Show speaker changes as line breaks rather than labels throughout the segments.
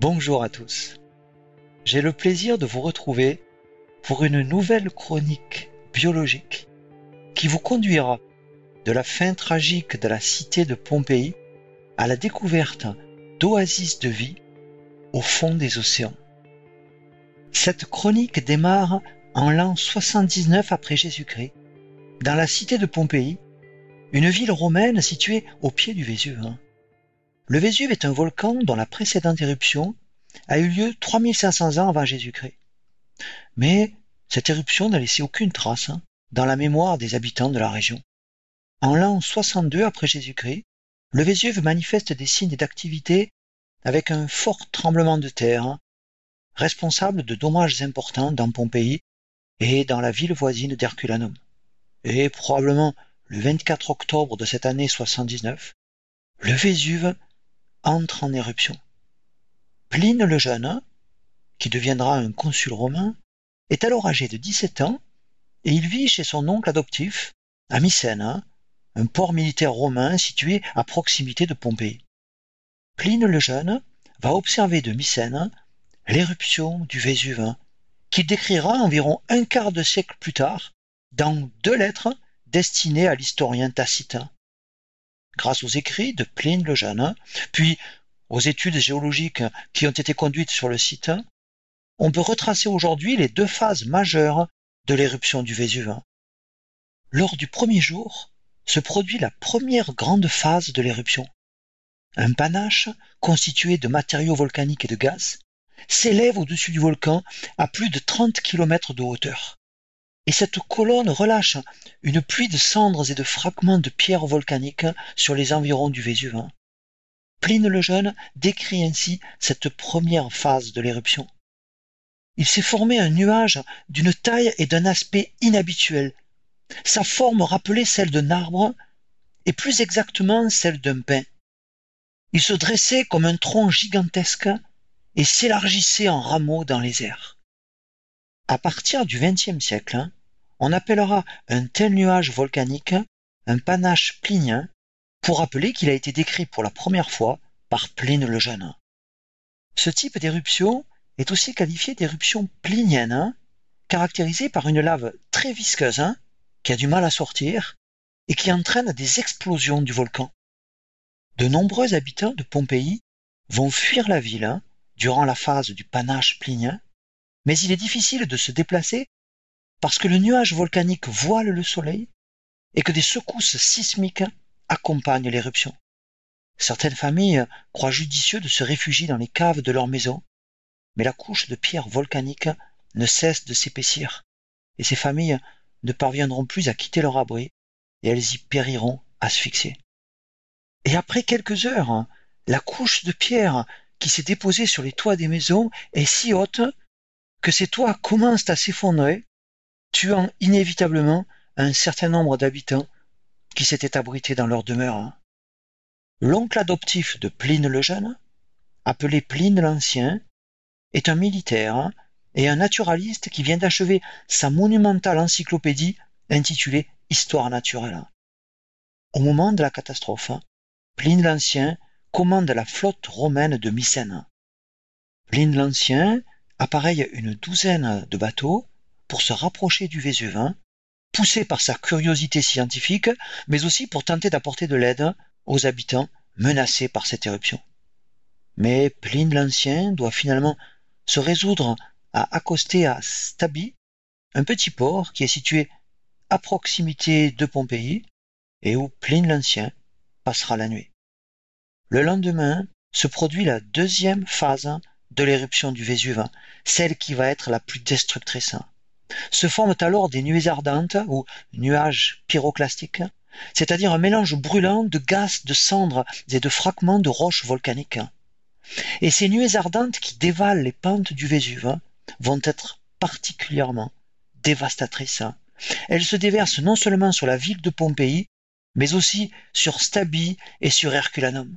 Bonjour à tous. J'ai le plaisir de vous retrouver pour une nouvelle chronique biologique qui vous conduira de la fin tragique de la cité de Pompéi à la découverte d'oasis de vie au fond des océans. Cette chronique démarre en l'an 79 après Jésus-Christ, dans la cité de Pompéi, une ville romaine située au pied du Vésuve. Le Vésuve est un volcan dont la précédente éruption a eu lieu 3500 ans avant Jésus-Christ. Mais cette éruption n'a laissé aucune trace hein, dans la mémoire des habitants de la région. En l'an 62 après Jésus-Christ, le Vésuve manifeste des signes d'activité avec un fort tremblement de terre, hein, responsable de dommages importants dans Pompéi et dans la ville voisine d'Herculanum. Et probablement le 24 octobre de cette année 79, le Vésuve entre en éruption. Pline le Jeune, qui deviendra un consul romain, est alors âgé de 17 ans et il vit chez son oncle adoptif à Mycène, un port militaire romain situé à proximité de Pompéi. Pline le Jeune va observer de Mycène l'éruption du Vésuve, qu'il décrira environ un quart de siècle plus tard dans deux lettres destinées à l'historien Tacite grâce aux écrits de Pline le Jeune, puis aux études géologiques qui ont été conduites sur le site, on peut retracer aujourd'hui les deux phases majeures de l'éruption du Vésuve. Lors du premier jour se produit la première grande phase de l'éruption. Un panache constitué de matériaux volcaniques et de gaz s'élève au-dessus du volcan à plus de 30 km de hauteur et cette colonne relâche une pluie de cendres et de fragments de pierres volcaniques sur les environs du Vésuve. Pline le Jeune décrit ainsi cette première phase de l'éruption. Il s'est formé un nuage d'une taille et d'un aspect inhabituels. Sa forme rappelait celle d'un arbre, et plus exactement celle d'un pin. Il se dressait comme un tronc gigantesque et s'élargissait en rameaux dans les airs. À partir du XXe siècle, on appellera un tel nuage volcanique un panache plinien pour rappeler qu'il a été décrit pour la première fois par Pline le Jeune. Ce type d'éruption est aussi qualifié d'éruption plinienne, caractérisée par une lave très visqueuse qui a du mal à sortir et qui entraîne des explosions du volcan. De nombreux habitants de Pompéi vont fuir la ville durant la phase du panache plinien mais il est difficile de se déplacer parce que le nuage volcanique voile le soleil et que des secousses sismiques accompagnent l'éruption. Certaines familles croient judicieux de se réfugier dans les caves de leur maison, mais la couche de pierre volcanique ne cesse de s'épaissir, et ces familles ne parviendront plus à quitter leur abri, et elles y périront asphyxiées. Et après quelques heures, la couche de pierre qui s'est déposée sur les toits des maisons est si haute que ces toits commencent à s'effondrer, tuant inévitablement un certain nombre d'habitants qui s'étaient abrités dans leur demeure. L'oncle adoptif de Pline le Jeune, appelé Pline l'Ancien, est un militaire et un naturaliste qui vient d'achever sa monumentale encyclopédie intitulée Histoire naturelle. Au moment de la catastrophe, Pline l'Ancien commande la flotte romaine de Mycène. Pline l'Ancien appareille une douzaine de bateaux pour se rapprocher du Vésuve, poussé par sa curiosité scientifique, mais aussi pour tenter d'apporter de l'aide aux habitants menacés par cette éruption. Mais Pline l'Ancien doit finalement se résoudre à accoster à Stabi, un petit port qui est situé à proximité de Pompéi et où Pline l'Ancien passera la nuit. Le lendemain se produit la deuxième phase de l'éruption du Vésuve, celle qui va être la plus destructrice. Se forment alors des nuées ardentes ou nuages pyroclastiques, c'est-à-dire un mélange brûlant de gaz, de cendres et de fragments de roches volcaniques. Et ces nuées ardentes qui dévalent les pentes du Vésuve vont être particulièrement dévastatrices. Elles se déversent non seulement sur la ville de Pompéi, mais aussi sur Stabi et sur Herculanum.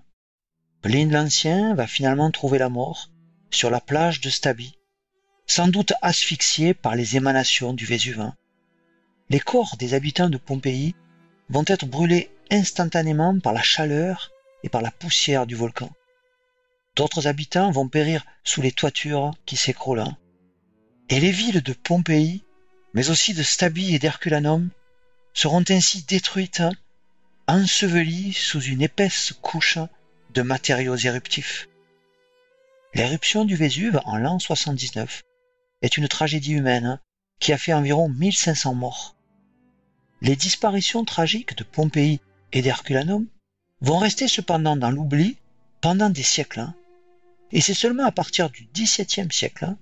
Pline l'Ancien va finalement trouver la mort sur la plage de Stabi, sans doute asphyxiés par les émanations du Vésuve. Les corps des habitants de Pompéi vont être brûlés instantanément par la chaleur et par la poussière du volcan. D'autres habitants vont périr sous les toitures qui s'écroulent. Et les villes de Pompéi, mais aussi de Stabie et d'Herculanum, seront ainsi détruites, ensevelies sous une épaisse couche de matériaux éruptifs. L'éruption du Vésuve en l'an 79 est une tragédie humaine qui a fait environ 1500 morts. Les disparitions tragiques de Pompéi et d'Herculanum vont rester cependant dans l'oubli pendant des siècles. Et c'est seulement à partir du XVIIe siècle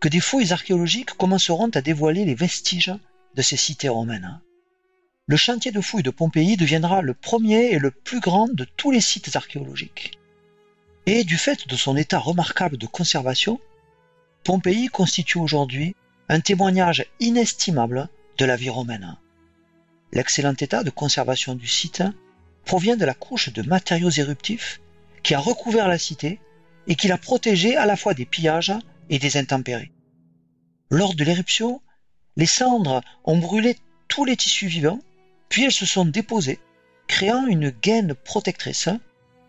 que des fouilles archéologiques commenceront à dévoiler les vestiges de ces cités romaines. Le chantier de fouilles de Pompéi deviendra le premier et le plus grand de tous les sites archéologiques. Et du fait de son état remarquable de conservation, Pompéi constitue aujourd'hui un témoignage inestimable de la vie romaine. L'excellent état de conservation du site provient de la couche de matériaux éruptifs qui a recouvert la cité et qui l'a protégée à la fois des pillages et des intempéries. Lors de l'éruption, les cendres ont brûlé tous les tissus vivants, puis elles se sont déposées, créant une gaine protectrice,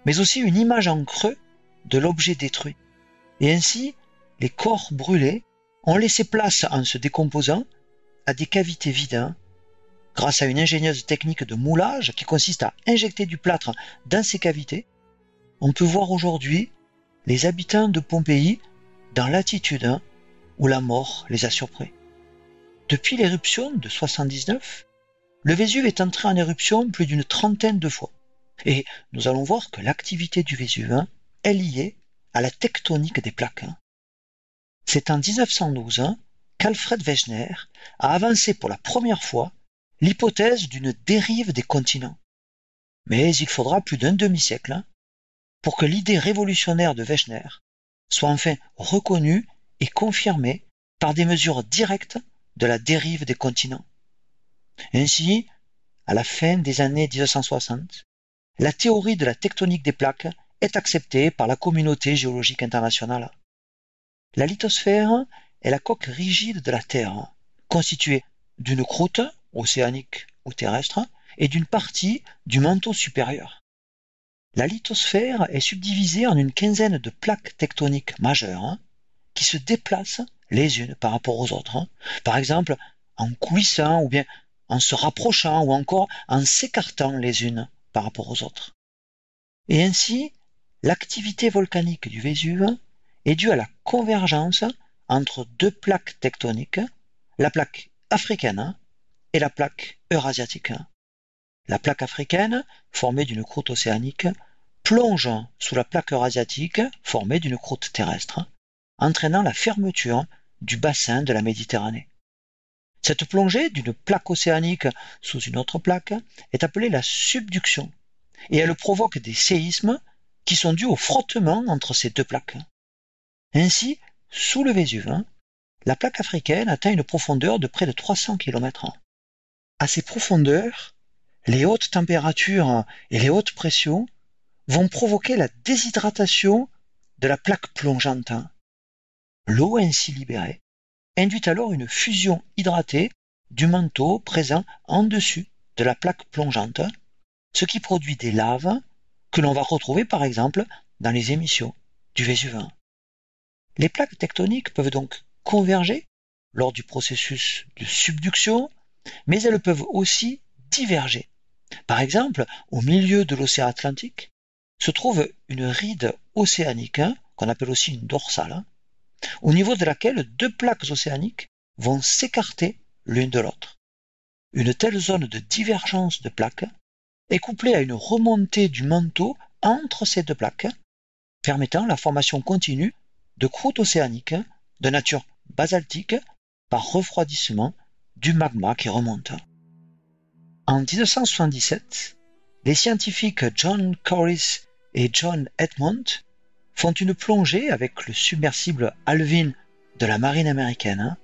mais aussi une image en creux de l'objet détruit. Et ainsi, les corps brûlés ont laissé place en se décomposant à des cavités vides grâce à une ingénieuse technique de moulage qui consiste à injecter du plâtre dans ces cavités. On peut voir aujourd'hui les habitants de Pompéi dans l'attitude où la mort les a surpris. Depuis l'éruption de 79, le Vésuve est entré en éruption plus d'une trentaine de fois. Et nous allons voir que l'activité du Vésuve est liée à la tectonique des plaques. C'est en 1912 hein, qu'Alfred Wegener a avancé pour la première fois l'hypothèse d'une dérive des continents. Mais il faudra plus d'un demi-siècle hein, pour que l'idée révolutionnaire de Wegener soit enfin reconnue et confirmée par des mesures directes de la dérive des continents. Ainsi, à la fin des années 1960, la théorie de la tectonique des plaques est acceptée par la communauté géologique internationale. La lithosphère est la coque rigide de la Terre, constituée d'une croûte, océanique ou terrestre, et d'une partie du manteau supérieur. La lithosphère est subdivisée en une quinzaine de plaques tectoniques majeures qui se déplacent les unes par rapport aux autres, par exemple en coulissant ou bien en se rapprochant ou encore en s'écartant les unes par rapport aux autres. Et ainsi, l'activité volcanique du Vésuve est due à la convergence entre deux plaques tectoniques, la plaque africaine et la plaque eurasiatique. La plaque africaine, formée d'une croûte océanique, plonge sous la plaque eurasiatique, formée d'une croûte terrestre, entraînant la fermeture du bassin de la Méditerranée. Cette plongée d'une plaque océanique sous une autre plaque est appelée la subduction, et elle provoque des séismes qui sont dus au frottement entre ces deux plaques. Ainsi, sous le Vésuve, la plaque africaine atteint une profondeur de près de 300 km. À ces profondeurs, les hautes températures et les hautes pressions vont provoquer la déshydratation de la plaque plongeante. L'eau ainsi libérée induit alors une fusion hydratée du manteau présent en dessus de la plaque plongeante, ce qui produit des laves que l'on va retrouver par exemple dans les émissions du Vésuve. Les plaques tectoniques peuvent donc converger lors du processus de subduction, mais elles peuvent aussi diverger. Par exemple, au milieu de l'océan Atlantique se trouve une ride océanique, hein, qu'on appelle aussi une dorsale, hein, au niveau de laquelle deux plaques océaniques vont s'écarter l'une de l'autre. Une telle zone de divergence de plaques est couplée à une remontée du manteau entre ces deux plaques, permettant la formation continue de croûte océanique de nature basaltique par refroidissement du magma qui remonte. En 1977, les scientifiques John Corris et John Edmond font une plongée avec le submersible Alvin de la marine américaine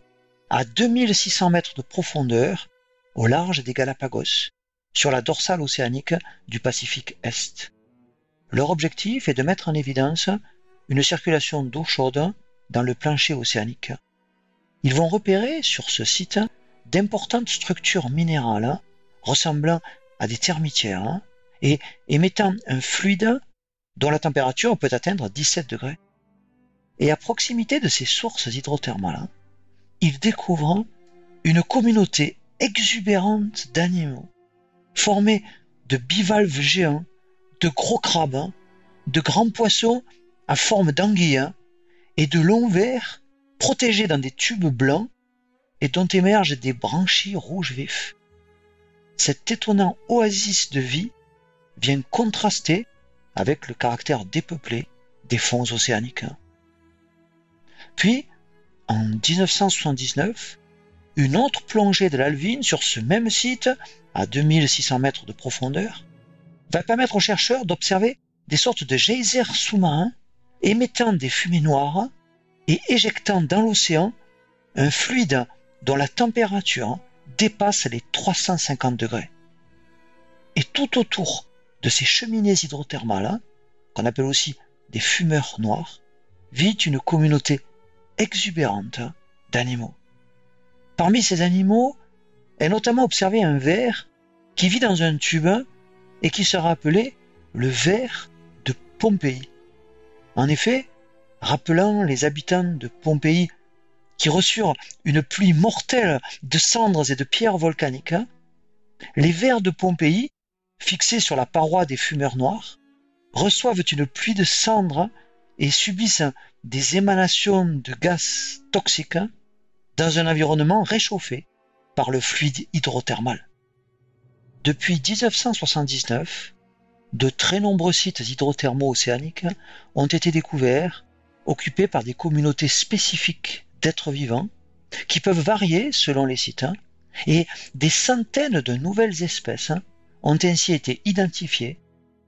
à 2600 mètres de profondeur au large des Galapagos, sur la dorsale océanique du Pacifique Est. Leur objectif est de mettre en évidence une circulation d'eau chaude dans le plancher océanique. Ils vont repérer sur ce site d'importantes structures minérales ressemblant à des termitières et émettant un fluide dont la température peut atteindre 17 degrés. Et à proximité de ces sources hydrothermales, ils découvrent une communauté exubérante d'animaux, formée de bivalves géants, de gros crabes, de grands poissons à forme d'anguilles et de longs vers protégés dans des tubes blancs et dont émergent des branchies rouges vifs. Cet étonnant oasis de vie vient contraster avec le caractère dépeuplé des fonds océaniques. Puis, en 1979, une autre plongée de l'Alvine sur ce même site, à 2600 mètres de profondeur, va permettre aux chercheurs d'observer des sortes de geysers sous-marins émettant des fumées noires et éjectant dans l'océan un fluide dont la température dépasse les 350 degrés. Et tout autour de ces cheminées hydrothermales, qu'on appelle aussi des fumeurs noirs, vit une communauté exubérante d'animaux. Parmi ces animaux est notamment observé un ver qui vit dans un tube et qui sera appelé le ver de Pompéi. En effet, rappelant les habitants de Pompéi qui reçurent une pluie mortelle de cendres et de pierres volcaniques, les vers de Pompéi, fixés sur la paroi des fumeurs noirs, reçoivent une pluie de cendres et subissent des émanations de gaz toxiques dans un environnement réchauffé par le fluide hydrothermal. Depuis 1979, de très nombreux sites hydrothermaux océaniques ont été découverts, occupés par des communautés spécifiques d'êtres vivants, qui peuvent varier selon les sites, et des centaines de nouvelles espèces ont ainsi été identifiées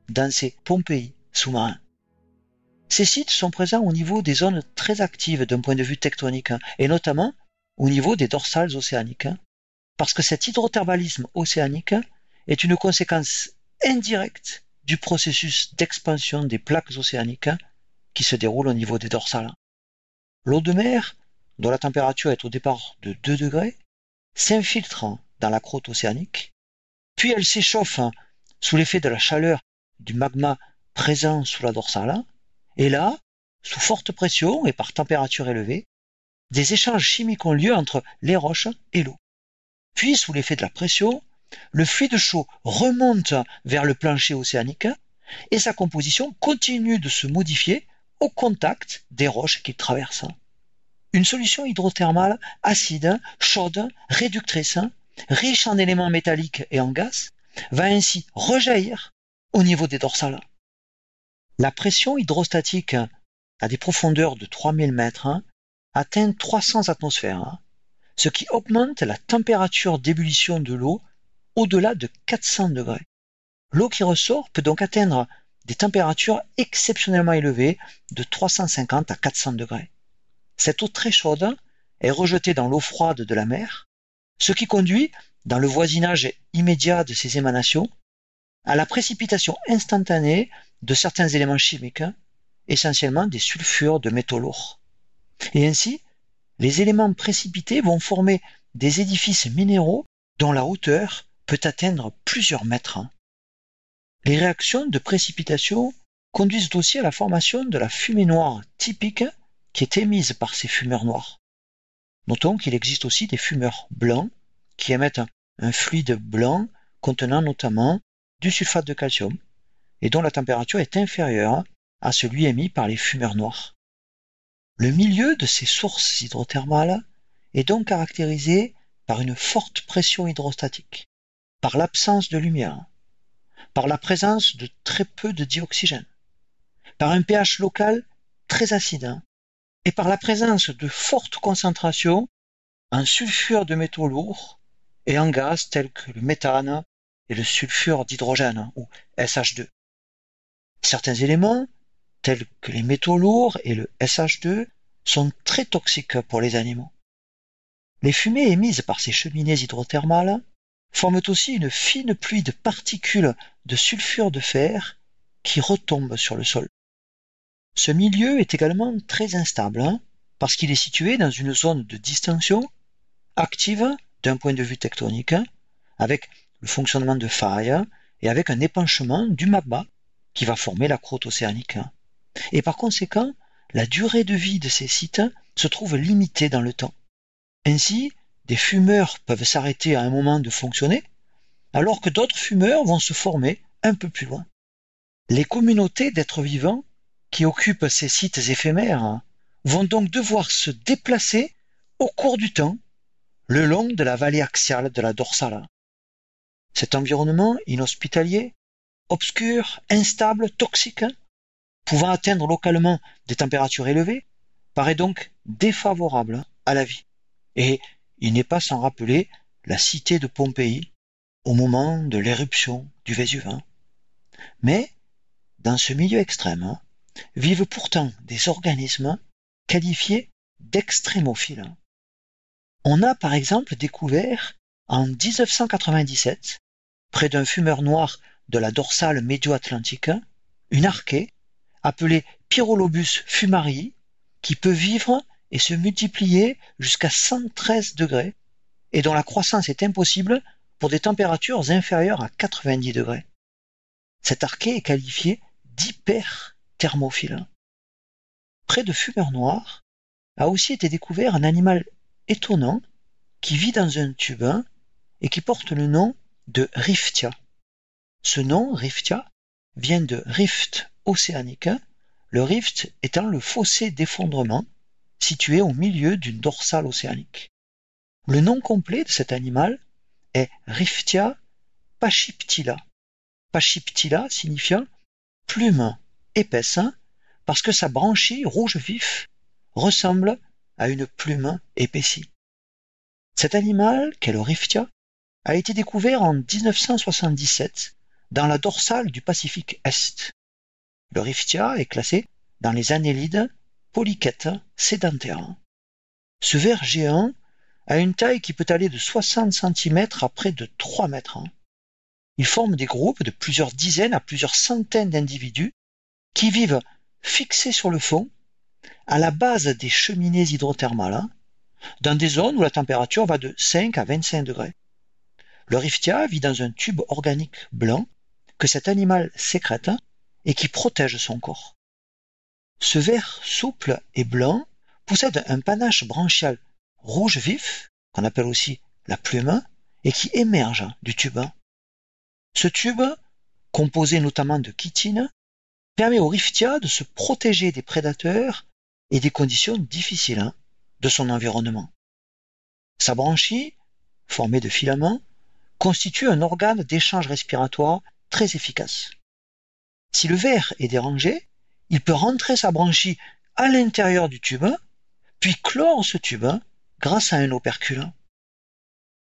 dans ces Pompéi sous-marins. Ces sites sont présents au niveau des zones très actives d'un point de vue tectonique, et notamment au niveau des dorsales océaniques, parce que cet hydrothermalisme océanique est une conséquence indirecte du processus d'expansion des plaques océaniques qui se déroule au niveau des dorsales. L'eau de mer, dont la température est au départ de 2 degrés, s'infiltre dans la croûte océanique, puis elle s'échauffe sous l'effet de la chaleur du magma présent sous la dorsale, et là, sous forte pression et par température élevée, des échanges chimiques ont lieu entre les roches et l'eau. Puis, sous l'effet de la pression, le fluide chaud remonte vers le plancher océanique et sa composition continue de se modifier au contact des roches qu'il traverse. Une solution hydrothermale acide, chaude, réductrice, riche en éléments métalliques et en gaz, va ainsi rejaillir au niveau des dorsales. La pression hydrostatique à des profondeurs de 3000 mètres atteint 300 atmosphères, ce qui augmente la température d'ébullition de l'eau au-delà de 400 degrés. L'eau qui ressort peut donc atteindre des températures exceptionnellement élevées de 350 à 400 degrés. Cette eau très chaude est rejetée dans l'eau froide de la mer, ce qui conduit, dans le voisinage immédiat de ces émanations, à la précipitation instantanée de certains éléments chimiques, essentiellement des sulfures de métaux lourds. Et ainsi, les éléments précipités vont former des édifices minéraux dont la hauteur peut atteindre plusieurs mètres. Les réactions de précipitation conduisent aussi à la formation de la fumée noire typique qui est émise par ces fumeurs noirs. Notons qu'il existe aussi des fumeurs blancs qui émettent un fluide blanc contenant notamment du sulfate de calcium et dont la température est inférieure à celui émis par les fumeurs noirs. Le milieu de ces sources hydrothermales est donc caractérisé par une forte pression hydrostatique, par l'absence de lumière, par la présence de très peu de dioxygène, par un pH local très acide et par la présence de fortes concentrations en sulfure de métaux lourds et en gaz tels que le méthane et le sulfure d'hydrogène ou SH2. Certains éléments, tels que les métaux lourds et le SH2, sont très toxiques pour les animaux. Les fumées émises par ces cheminées hydrothermales forment aussi une fine pluie de particules de sulfure de fer qui retombent sur le sol. Ce milieu est également très instable hein, parce qu'il est situé dans une zone de distinction active d'un point de vue tectonique avec le fonctionnement de failles et avec un épanchement du magma qui va former la croûte océanique. Et par conséquent, la durée de vie de ces sites se trouve limitée dans le temps. Ainsi, des fumeurs peuvent s'arrêter à un moment de fonctionner, alors que d'autres fumeurs vont se former un peu plus loin. Les communautés d'êtres vivants qui occupent ces sites éphémères vont donc devoir se déplacer au cours du temps le long de la vallée axiale de la dorsale. Cet environnement inhospitalier, obscur, instable, toxique, pouvant atteindre localement des températures élevées, paraît donc défavorable à la vie. Et il n'est pas sans rappeler la cité de Pompéi au moment de l'éruption du Vésuve. Mais, dans ce milieu extrême, vivent pourtant des organismes qualifiés d'extrémophiles. On a par exemple découvert en 1997, près d'un fumeur noir de la dorsale médio-atlantique, une archée appelée Pyrolobus fumarii qui peut vivre et se multiplier jusqu'à 113 degrés et dont la croissance est impossible pour des températures inférieures à 90 degrés. Cette archée est qualifiée d'hyperthermophile. Près de Fumeur Noir a aussi été découvert un animal étonnant qui vit dans un tube et qui porte le nom de Riftia. Ce nom, Riftia, vient de rift océanique, le rift étant le fossé d'effondrement situé au milieu d'une dorsale océanique. Le nom complet de cet animal est Riftia pachiptila. Pachiptila signifiant plume épaisse parce que sa branchie rouge vif ressemble à une plume épaissie. Cet animal, qu'est le Riftia, a été découvert en 1977 dans la dorsale du Pacifique Est. Le Riftia est classé dans les annélides polychètes sédentaires. Ce ver géant a une taille qui peut aller de 60 cm à près de 3 mètres. Il forme des groupes de plusieurs dizaines à plusieurs centaines d'individus qui vivent fixés sur le fond, à la base des cheminées hydrothermales, dans des zones où la température va de 5 à 25 degrés. Le riftia vit dans un tube organique blanc que cet animal sécrète et qui protège son corps. Ce ver souple et blanc possède un panache branchial rouge vif, qu'on appelle aussi la plume, et qui émerge du tube. Ce tube, composé notamment de chitine, permet au riftia de se protéger des prédateurs et des conditions difficiles hein, de son environnement. Sa branchie, formée de filaments, constitue un organe d'échange respiratoire très efficace. Si le verre est dérangé, il peut rentrer sa branchie à l'intérieur du tube, puis clore ce tube grâce à un opercule.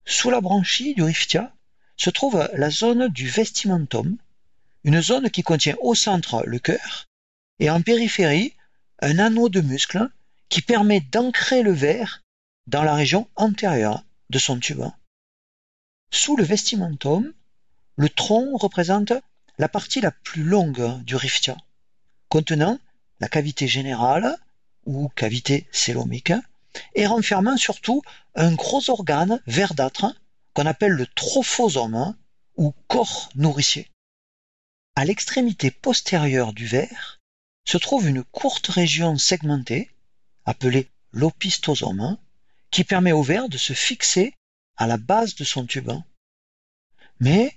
Sous la branchie du riftia se trouve la zone du vestimentum, une zone qui contient au centre le cœur et en périphérie un anneau de muscle qui permet d'ancrer le verre dans la région antérieure de son tube. Sous le vestimentum, le tronc représente la partie la plus longue du riftia, contenant la cavité générale ou cavité célomique et renfermant surtout un gros organe verdâtre qu'on appelle le trophosome ou corps nourricier. À l'extrémité postérieure du verre se trouve une courte région segmentée, appelée l'opistosome, qui permet au verre de se fixer à la base de son tube. Mais,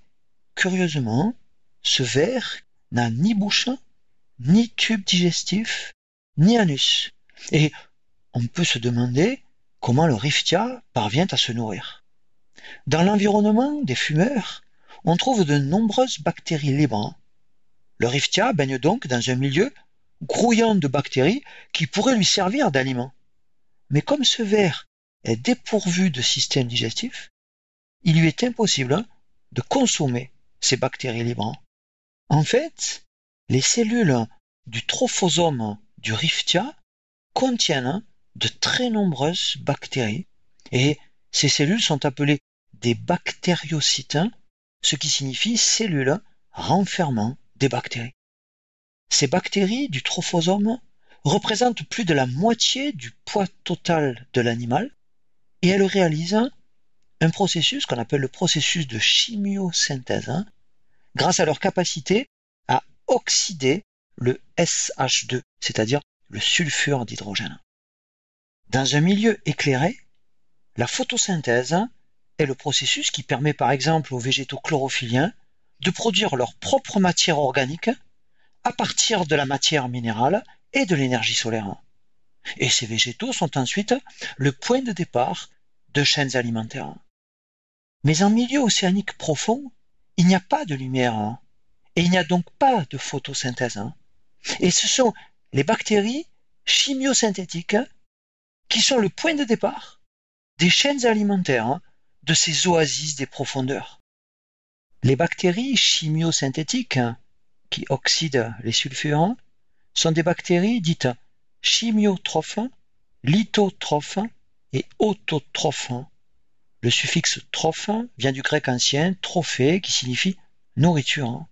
curieusement, ce verre n'a ni bouche, ni tube digestif, ni anus. Et on peut se demander comment le riftia parvient à se nourrir. Dans l'environnement des fumeurs, on trouve de nombreuses bactéries libres le riftia baigne donc dans un milieu grouillant de bactéries qui pourraient lui servir d'aliment. Mais comme ce ver est dépourvu de système digestif, il lui est impossible de consommer ces bactéries libres. En fait, les cellules du trophosome du riftia contiennent de très nombreuses bactéries et ces cellules sont appelées des bactériocytes, ce qui signifie cellules renfermant des bactéries. Ces bactéries du trophosome représentent plus de la moitié du poids total de l'animal et elles réalisent un processus qu'on appelle le processus de chimiosynthèse, hein, grâce à leur capacité oxyder le SH2, c'est-à-dire le sulfure d'hydrogène. Dans un milieu éclairé, la photosynthèse est le processus qui permet par exemple aux végétaux chlorophylliens de produire leur propre matière organique à partir de la matière minérale et de l'énergie solaire. Et ces végétaux sont ensuite le point de départ de chaînes alimentaires. Mais en milieu océanique profond, il n'y a pas de lumière et il n'y a donc pas de photosynthèse. Et ce sont les bactéries chimiosynthétiques qui sont le point de départ des chaînes alimentaires de ces oasis des profondeurs. Les bactéries chimiosynthétiques qui oxydent les sulfures sont des bactéries dites chimiotrophes, lithotrophes et autotrophes. Le suffixe trophe vient du grec ancien trophée qui signifie nourriture.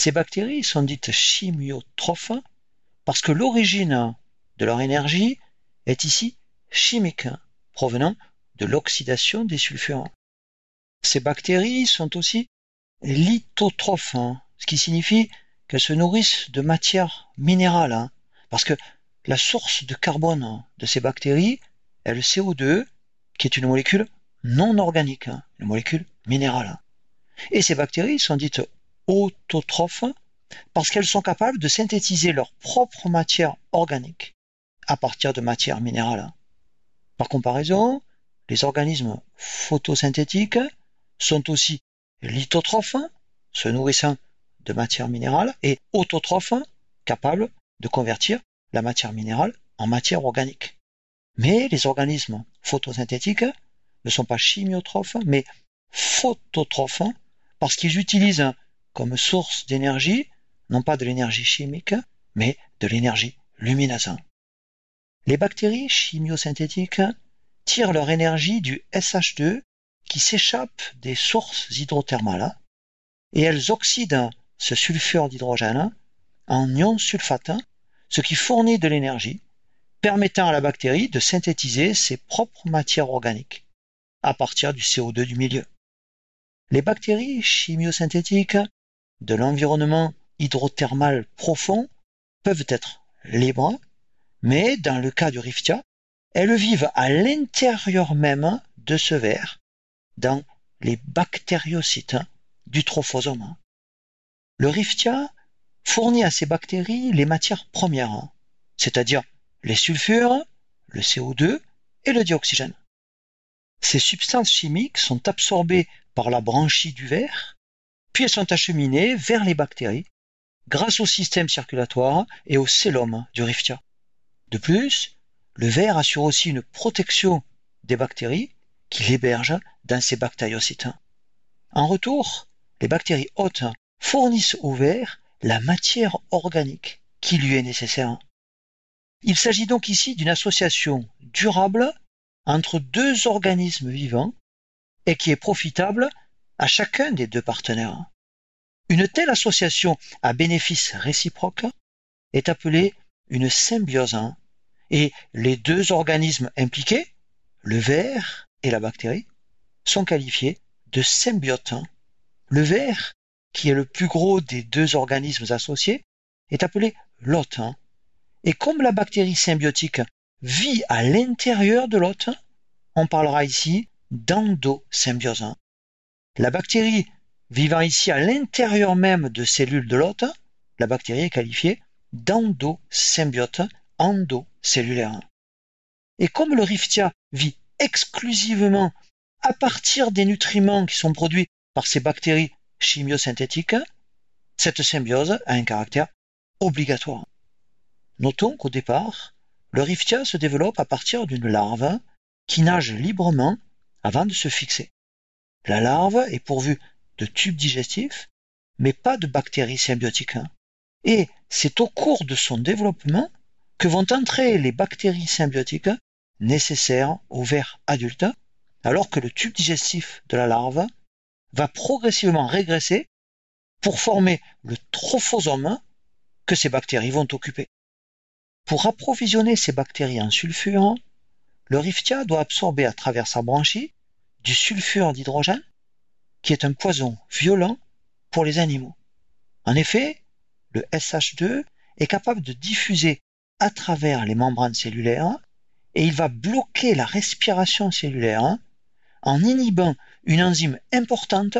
Ces bactéries sont dites chimiotrophes parce que l'origine de leur énergie est ici chimique, provenant de l'oxydation des sulfures. Ces bactéries sont aussi lithotrophes, ce qui signifie qu'elles se nourrissent de matière minérale, hein, parce que la source de carbone de ces bactéries est le CO2, qui est une molécule non organique, une molécule minérale. Et ces bactéries sont dites autotrophes parce qu'elles sont capables de synthétiser leur propre matière organique à partir de matière minérale. Par comparaison, les organismes photosynthétiques sont aussi lithotrophes, se nourrissant de matière minérale, et autotrophes, capables de convertir la matière minérale en matière organique. Mais les organismes photosynthétiques ne sont pas chimiotrophes, mais phototrophes, parce qu'ils utilisent comme source d'énergie, non pas de l'énergie chimique, mais de l'énergie lumineuse. Les bactéries chimiosynthétiques tirent leur énergie du SH2 qui s'échappe des sources hydrothermales et elles oxydent ce sulfure d'hydrogène en ion sulfate, ce qui fournit de l'énergie permettant à la bactérie de synthétiser ses propres matières organiques à partir du CO2 du milieu. Les bactéries chimiosynthétiques de l'environnement hydrothermal profond peuvent être libres, mais dans le cas du riftia, elles vivent à l'intérieur même de ce verre, dans les bactériocytes du trophosome. Le riftia fournit à ces bactéries les matières premières, c'est-à-dire les sulfures, le CO2 et le dioxygène. Ces substances chimiques sont absorbées par la branchie du verre, puis elles sont acheminées vers les bactéries grâce au système circulatoire et au cellome du riftia. De plus, le verre assure aussi une protection des bactéries qui l'hébergent dans ses bactériocytes. En retour, les bactéries hôtes fournissent au verre la matière organique qui lui est nécessaire. Il s'agit donc ici d'une association durable entre deux organismes vivants et qui est profitable à chacun des deux partenaires. Une telle association à bénéfice réciproque est appelée une symbiose et les deux organismes impliqués, le ver et la bactérie, sont qualifiés de symbiotes. Le ver, qui est le plus gros des deux organismes associés, est appelé l'hôte. Et comme la bactérie symbiotique vit à l'intérieur de l'hôte, on parlera ici d'endosymbiose. La bactérie vivant ici à l'intérieur même de cellules de l'hôte, la bactérie est qualifiée d'endosymbiote endocellulaire. Et comme le riftia vit exclusivement à partir des nutriments qui sont produits par ces bactéries chimiosynthétiques, cette symbiose a un caractère obligatoire. Notons qu'au départ, le riftia se développe à partir d'une larve qui nage librement avant de se fixer. La larve est pourvue de tubes digestifs, mais pas de bactéries symbiotiques. Et c'est au cours de son développement que vont entrer les bactéries symbiotiques nécessaires au ver adulte, alors que le tube digestif de la larve va progressivement régresser pour former le trophosome que ces bactéries vont occuper. Pour approvisionner ces bactéries en sulfure, le riftia doit absorber à travers sa branchie du sulfure d'hydrogène, qui est un poison violent pour les animaux. En effet, le SH2, est capable de diffuser à travers les membranes cellulaires et il va bloquer la respiration cellulaire en inhibant une enzyme importante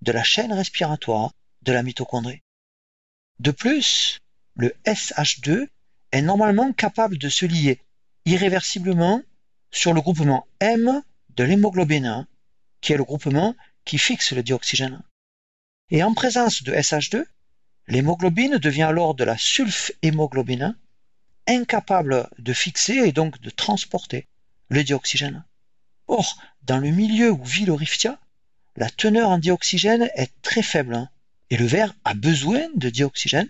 de la chaîne respiratoire de la mitochondrie. De plus, le SH2 est normalement capable de se lier irréversiblement sur le groupement M de l'hémoglobine, qui est le groupement qui fixe le dioxygène. Et en présence de SH2, l'hémoglobine devient alors de la sulfhémoglobine, incapable de fixer et donc de transporter le dioxygène. Or, dans le milieu où vit le riftia, la teneur en dioxygène est très faible hein, et le verre a besoin de dioxygène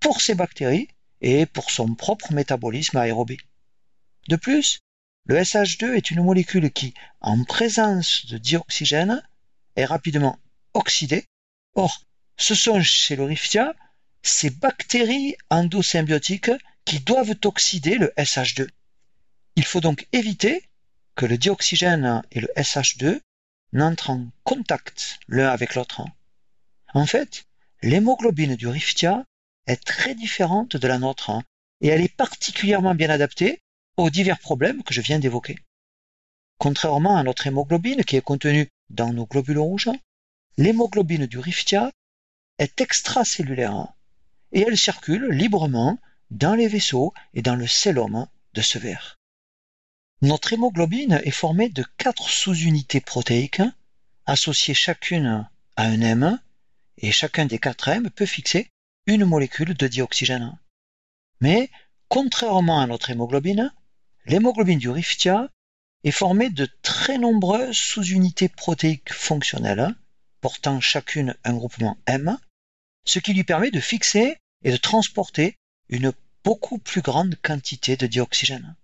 pour ses bactéries et pour son propre métabolisme aérobie. De plus, le SH2 est une molécule qui, en présence de dioxygène, est rapidement oxydée. Or, ce sont chez le riftia ces bactéries endosymbiotiques qui doivent oxyder le SH2. Il faut donc éviter que le dioxygène et le SH2 n'entrent en contact l'un avec l'autre. En fait, l'hémoglobine du riftia est très différente de la nôtre et elle est particulièrement bien adaptée aux divers problèmes que je viens d'évoquer. Contrairement à notre hémoglobine qui est contenue dans nos globules rouges, l'hémoglobine du riftia est extracellulaire et elle circule librement dans les vaisseaux et dans le cellome de ce verre. Notre hémoglobine est formée de quatre sous-unités protéiques associées chacune à un M et chacun des quatre M peut fixer une molécule de dioxygène. Mais, contrairement à notre hémoglobine, l'hémoglobine du riftia est formée de très nombreuses sous-unités protéiques fonctionnelles portant chacune un groupement M, ce qui lui permet de fixer et de transporter une beaucoup plus grande quantité de dioxygène.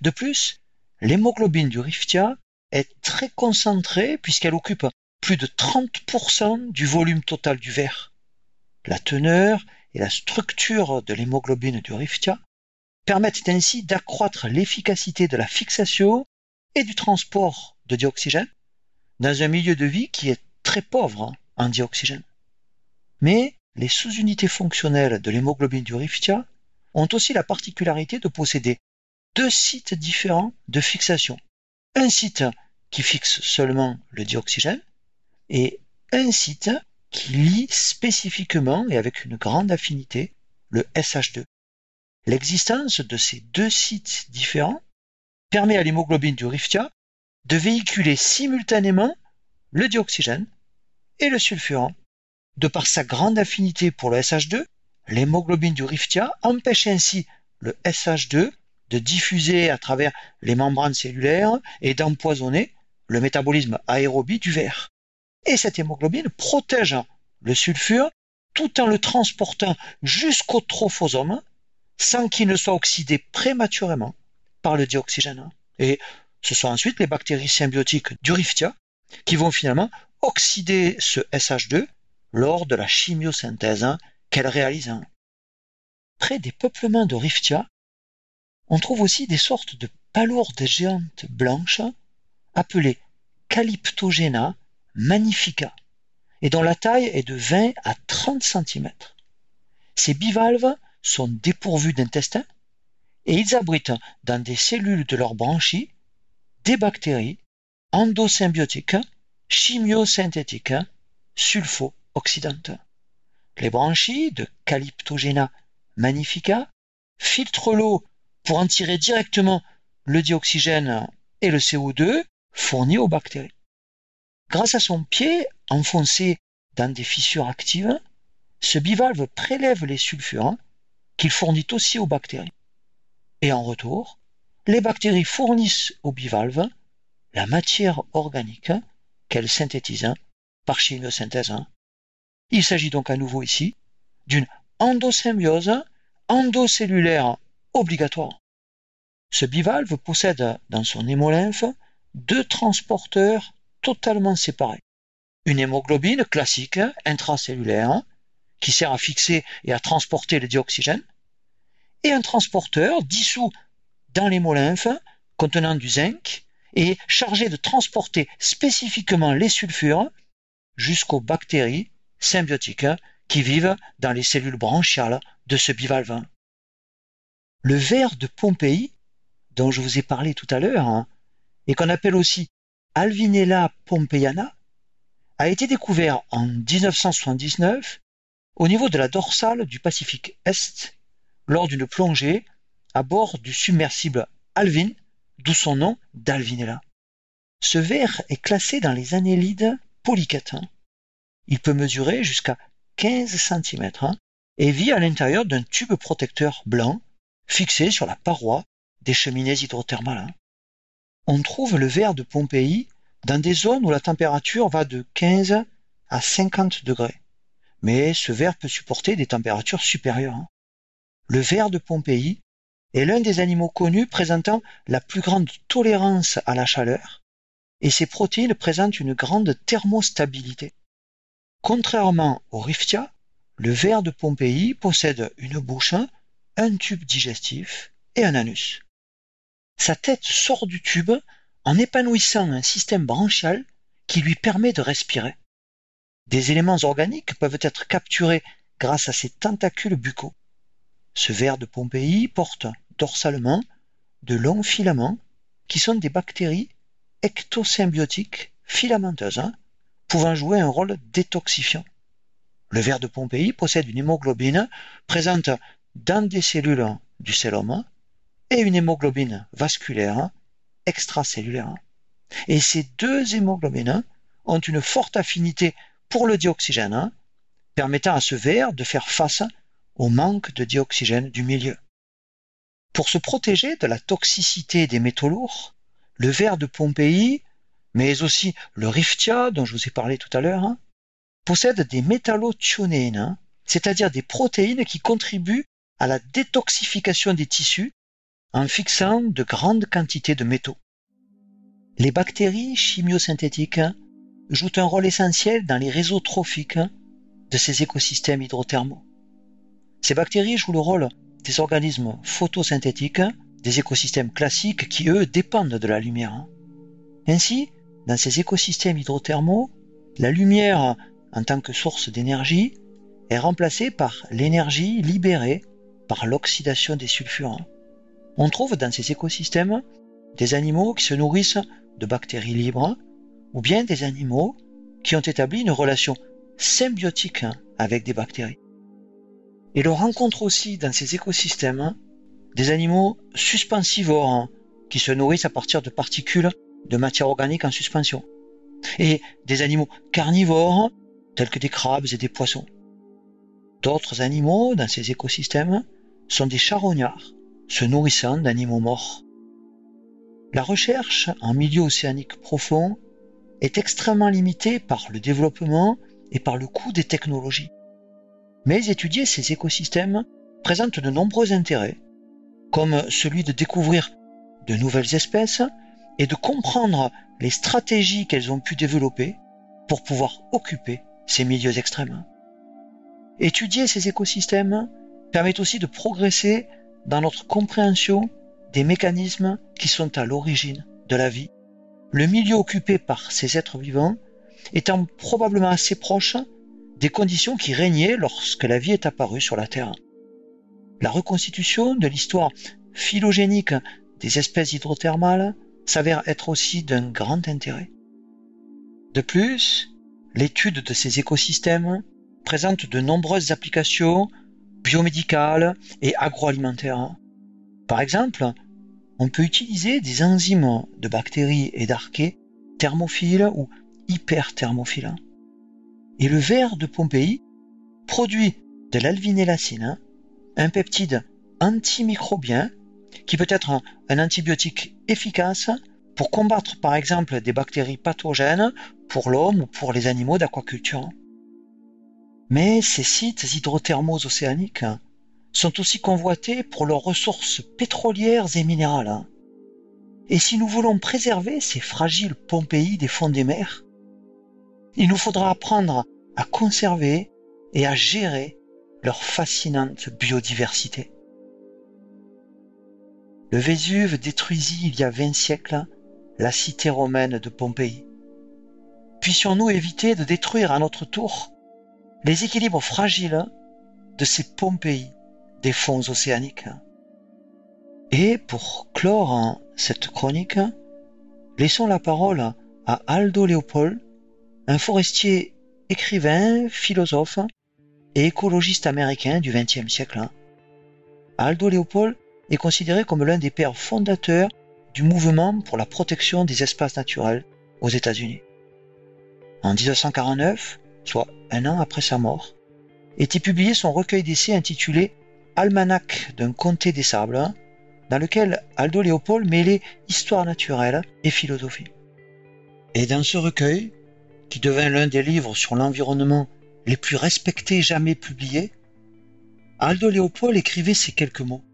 De plus, l'hémoglobine du riftia est très concentrée puisqu'elle occupe plus de 30% du volume total du verre. La teneur et la structure de l'hémoglobine du riftia permettent ainsi d'accroître l'efficacité de la fixation et du transport de dioxygène dans un milieu de vie qui est très pauvre en dioxygène. Mais les sous-unités fonctionnelles de l'hémoglobine du riftia ont aussi la particularité de posséder deux sites différents de fixation. Un site qui fixe seulement le dioxygène et un site qui lie spécifiquement et avec une grande affinité le SH2. L'existence de ces deux sites différents permet à l'hémoglobine du riftia de véhiculer simultanément le dioxygène et le sulfurant de par sa grande affinité pour le SH2, l'hémoglobine du riftia empêche ainsi le SH2 de diffuser à travers les membranes cellulaires et d'empoisonner le métabolisme aérobie du verre. Et cette hémoglobine protège le sulfure tout en le transportant jusqu'au trophosome sans qu'il ne soit oxydé prématurément par le dioxygène. Et ce sont ensuite les bactéries symbiotiques du riftia qui vont finalement oxyder ce SH2 lors de la chimiosynthèse qu'elle réalise. Près des peuplements de Riftia, on trouve aussi des sortes de palourdes géantes blanches appelées Calyptogena magnifica et dont la taille est de 20 à 30 cm. Ces bivalves sont dépourvus d'intestin et ils abritent dans des cellules de leurs branchies des bactéries endosymbiotiques, chimiosynthétiques, sulfo oxydante. Les branchies de Calyptogena magnifica filtrent l'eau pour en tirer directement le dioxygène et le CO2 fournis aux bactéries. Grâce à son pied enfoncé dans des fissures actives, ce bivalve prélève les sulfures qu'il fournit aussi aux bactéries. Et en retour, les bactéries fournissent au bivalve la matière organique qu'elles synthétisent par chimiosynthèse il s'agit donc à nouveau ici d'une endosymbiose endocellulaire obligatoire. Ce bivalve possède dans son hémolymphe deux transporteurs totalement séparés. Une hémoglobine classique intracellulaire qui sert à fixer et à transporter le dioxygène et un transporteur dissous dans l'hémolymphe contenant du zinc et chargé de transporter spécifiquement les sulfures jusqu'aux bactéries symbiotiques qui vivent dans les cellules branchiales de ce bivalve. Le ver de Pompéi, dont je vous ai parlé tout à l'heure, hein, et qu'on appelle aussi Alvinella pompeiana, a été découvert en 1979 au niveau de la dorsale du Pacifique Est lors d'une plongée à bord du submersible Alvin, d'où son nom d'Alvinella. Ce ver est classé dans les annélides polyquettes. Il peut mesurer jusqu'à 15 cm hein, et vit à l'intérieur d'un tube protecteur blanc fixé sur la paroi des cheminées hydrothermales. Hein. On trouve le ver de Pompéi dans des zones où la température va de 15 à 50 degrés. Mais ce ver peut supporter des températures supérieures. Le ver de Pompéi est l'un des animaux connus présentant la plus grande tolérance à la chaleur et ses protéines présentent une grande thermostabilité. Contrairement au riftia, le ver de Pompéi possède une bouche, un tube digestif et un anus. Sa tête sort du tube en épanouissant un système branchial qui lui permet de respirer. Des éléments organiques peuvent être capturés grâce à ses tentacules buccaux. Ce ver de Pompéi porte dorsalement de longs filaments qui sont des bactéries ectosymbiotiques filamenteuses hein, pouvant jouer un rôle détoxifiant. Le ver de Pompéi possède une hémoglobine présente dans des cellules du cellome et une hémoglobine vasculaire extracellulaire. Et ces deux hémoglobines ont une forte affinité pour le dioxygène, permettant à ce ver de faire face au manque de dioxygène du milieu. Pour se protéger de la toxicité des métaux lourds, le ver de Pompéi mais aussi le riftia, dont je vous ai parlé tout à l'heure, hein, possède des métallothionéines, hein, c'est-à-dire des protéines qui contribuent à la détoxification des tissus en fixant de grandes quantités de métaux. Les bactéries chimiosynthétiques hein, jouent un rôle essentiel dans les réseaux trophiques de ces écosystèmes hydrothermaux. Ces bactéries jouent le rôle des organismes photosynthétiques, des écosystèmes classiques qui, eux, dépendent de la lumière. Ainsi, dans ces écosystèmes hydrothermaux, la lumière en tant que source d'énergie est remplacée par l'énergie libérée par l'oxydation des sulfurants. On trouve dans ces écosystèmes des animaux qui se nourrissent de bactéries libres ou bien des animaux qui ont établi une relation symbiotique avec des bactéries. Et l'on rencontre aussi dans ces écosystèmes des animaux suspensivores qui se nourrissent à partir de particules de matière organique en suspension, et des animaux carnivores tels que des crabes et des poissons. D'autres animaux dans ces écosystèmes sont des charognards, se nourrissant d'animaux morts. La recherche en milieu océanique profond est extrêmement limitée par le développement et par le coût des technologies. Mais étudier ces écosystèmes présente de nombreux intérêts, comme celui de découvrir de nouvelles espèces et de comprendre les stratégies qu'elles ont pu développer pour pouvoir occuper ces milieux extrêmes. Étudier ces écosystèmes permet aussi de progresser dans notre compréhension des mécanismes qui sont à l'origine de la vie, le milieu occupé par ces êtres vivants étant probablement assez proche des conditions qui régnaient lorsque la vie est apparue sur la Terre. La reconstitution de l'histoire phylogénique des espèces hydrothermales s'avère être aussi d'un grand intérêt. De plus, l'étude de ces écosystèmes présente de nombreuses applications biomédicales et agroalimentaires. Par exemple, on peut utiliser des enzymes de bactéries et d'archées thermophiles ou hyperthermophiles. Et le ver de Pompéi produit de l'alvinélacine, un peptide antimicrobien qui peut être un, antibiotique efficace pour combattre par exemple des bactéries pathogènes pour l'homme ou pour les animaux d'aquaculture. Mais ces sites hydrothermaux océaniques sont aussi convoités pour leurs ressources pétrolières et minérales. Et si nous voulons préserver ces fragiles Pompéi des fonds des mers, il nous faudra apprendre à conserver et à gérer leur fascinante biodiversité. Le Vésuve détruisit il y a vingt siècles la cité romaine de Pompéi. Puissions-nous éviter de détruire à notre tour les équilibres fragiles de ces Pompéi des fonds océaniques? Et pour clore cette chronique, laissons la parole à Aldo Leopold, un forestier, écrivain, philosophe et écologiste américain du XXe siècle. Aldo Leopold est considéré comme l'un des pères fondateurs du mouvement pour la protection des espaces naturels aux États-Unis. En 1949, soit un an après sa mort, était publié son recueil d'essais intitulé Almanach d'un comté des sables, dans lequel Aldo Léopold mêlait histoire naturelle et philosophie. Et dans ce recueil, qui devint l'un des livres sur l'environnement les plus respectés jamais publiés, Aldo Léopold écrivait ces quelques mots.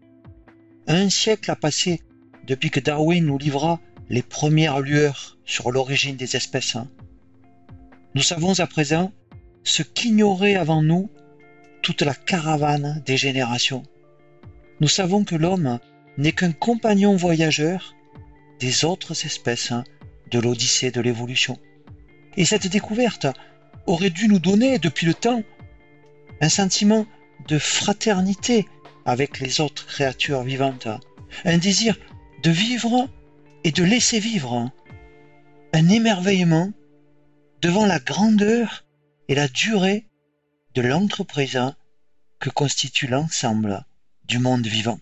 Un siècle a passé depuis que Darwin nous livra les premières lueurs sur l'origine des espèces. Nous savons à présent ce qu'ignorait avant nous toute la caravane des générations. Nous savons que l'homme n'est qu'un compagnon voyageur des autres espèces de l'Odyssée de l'évolution. Et cette découverte aurait dû nous donner depuis le temps un sentiment de fraternité avec les autres créatures vivantes, un désir de vivre et de laisser vivre, un émerveillement devant la grandeur et la durée de l'entreprise que constitue l'ensemble du monde vivant.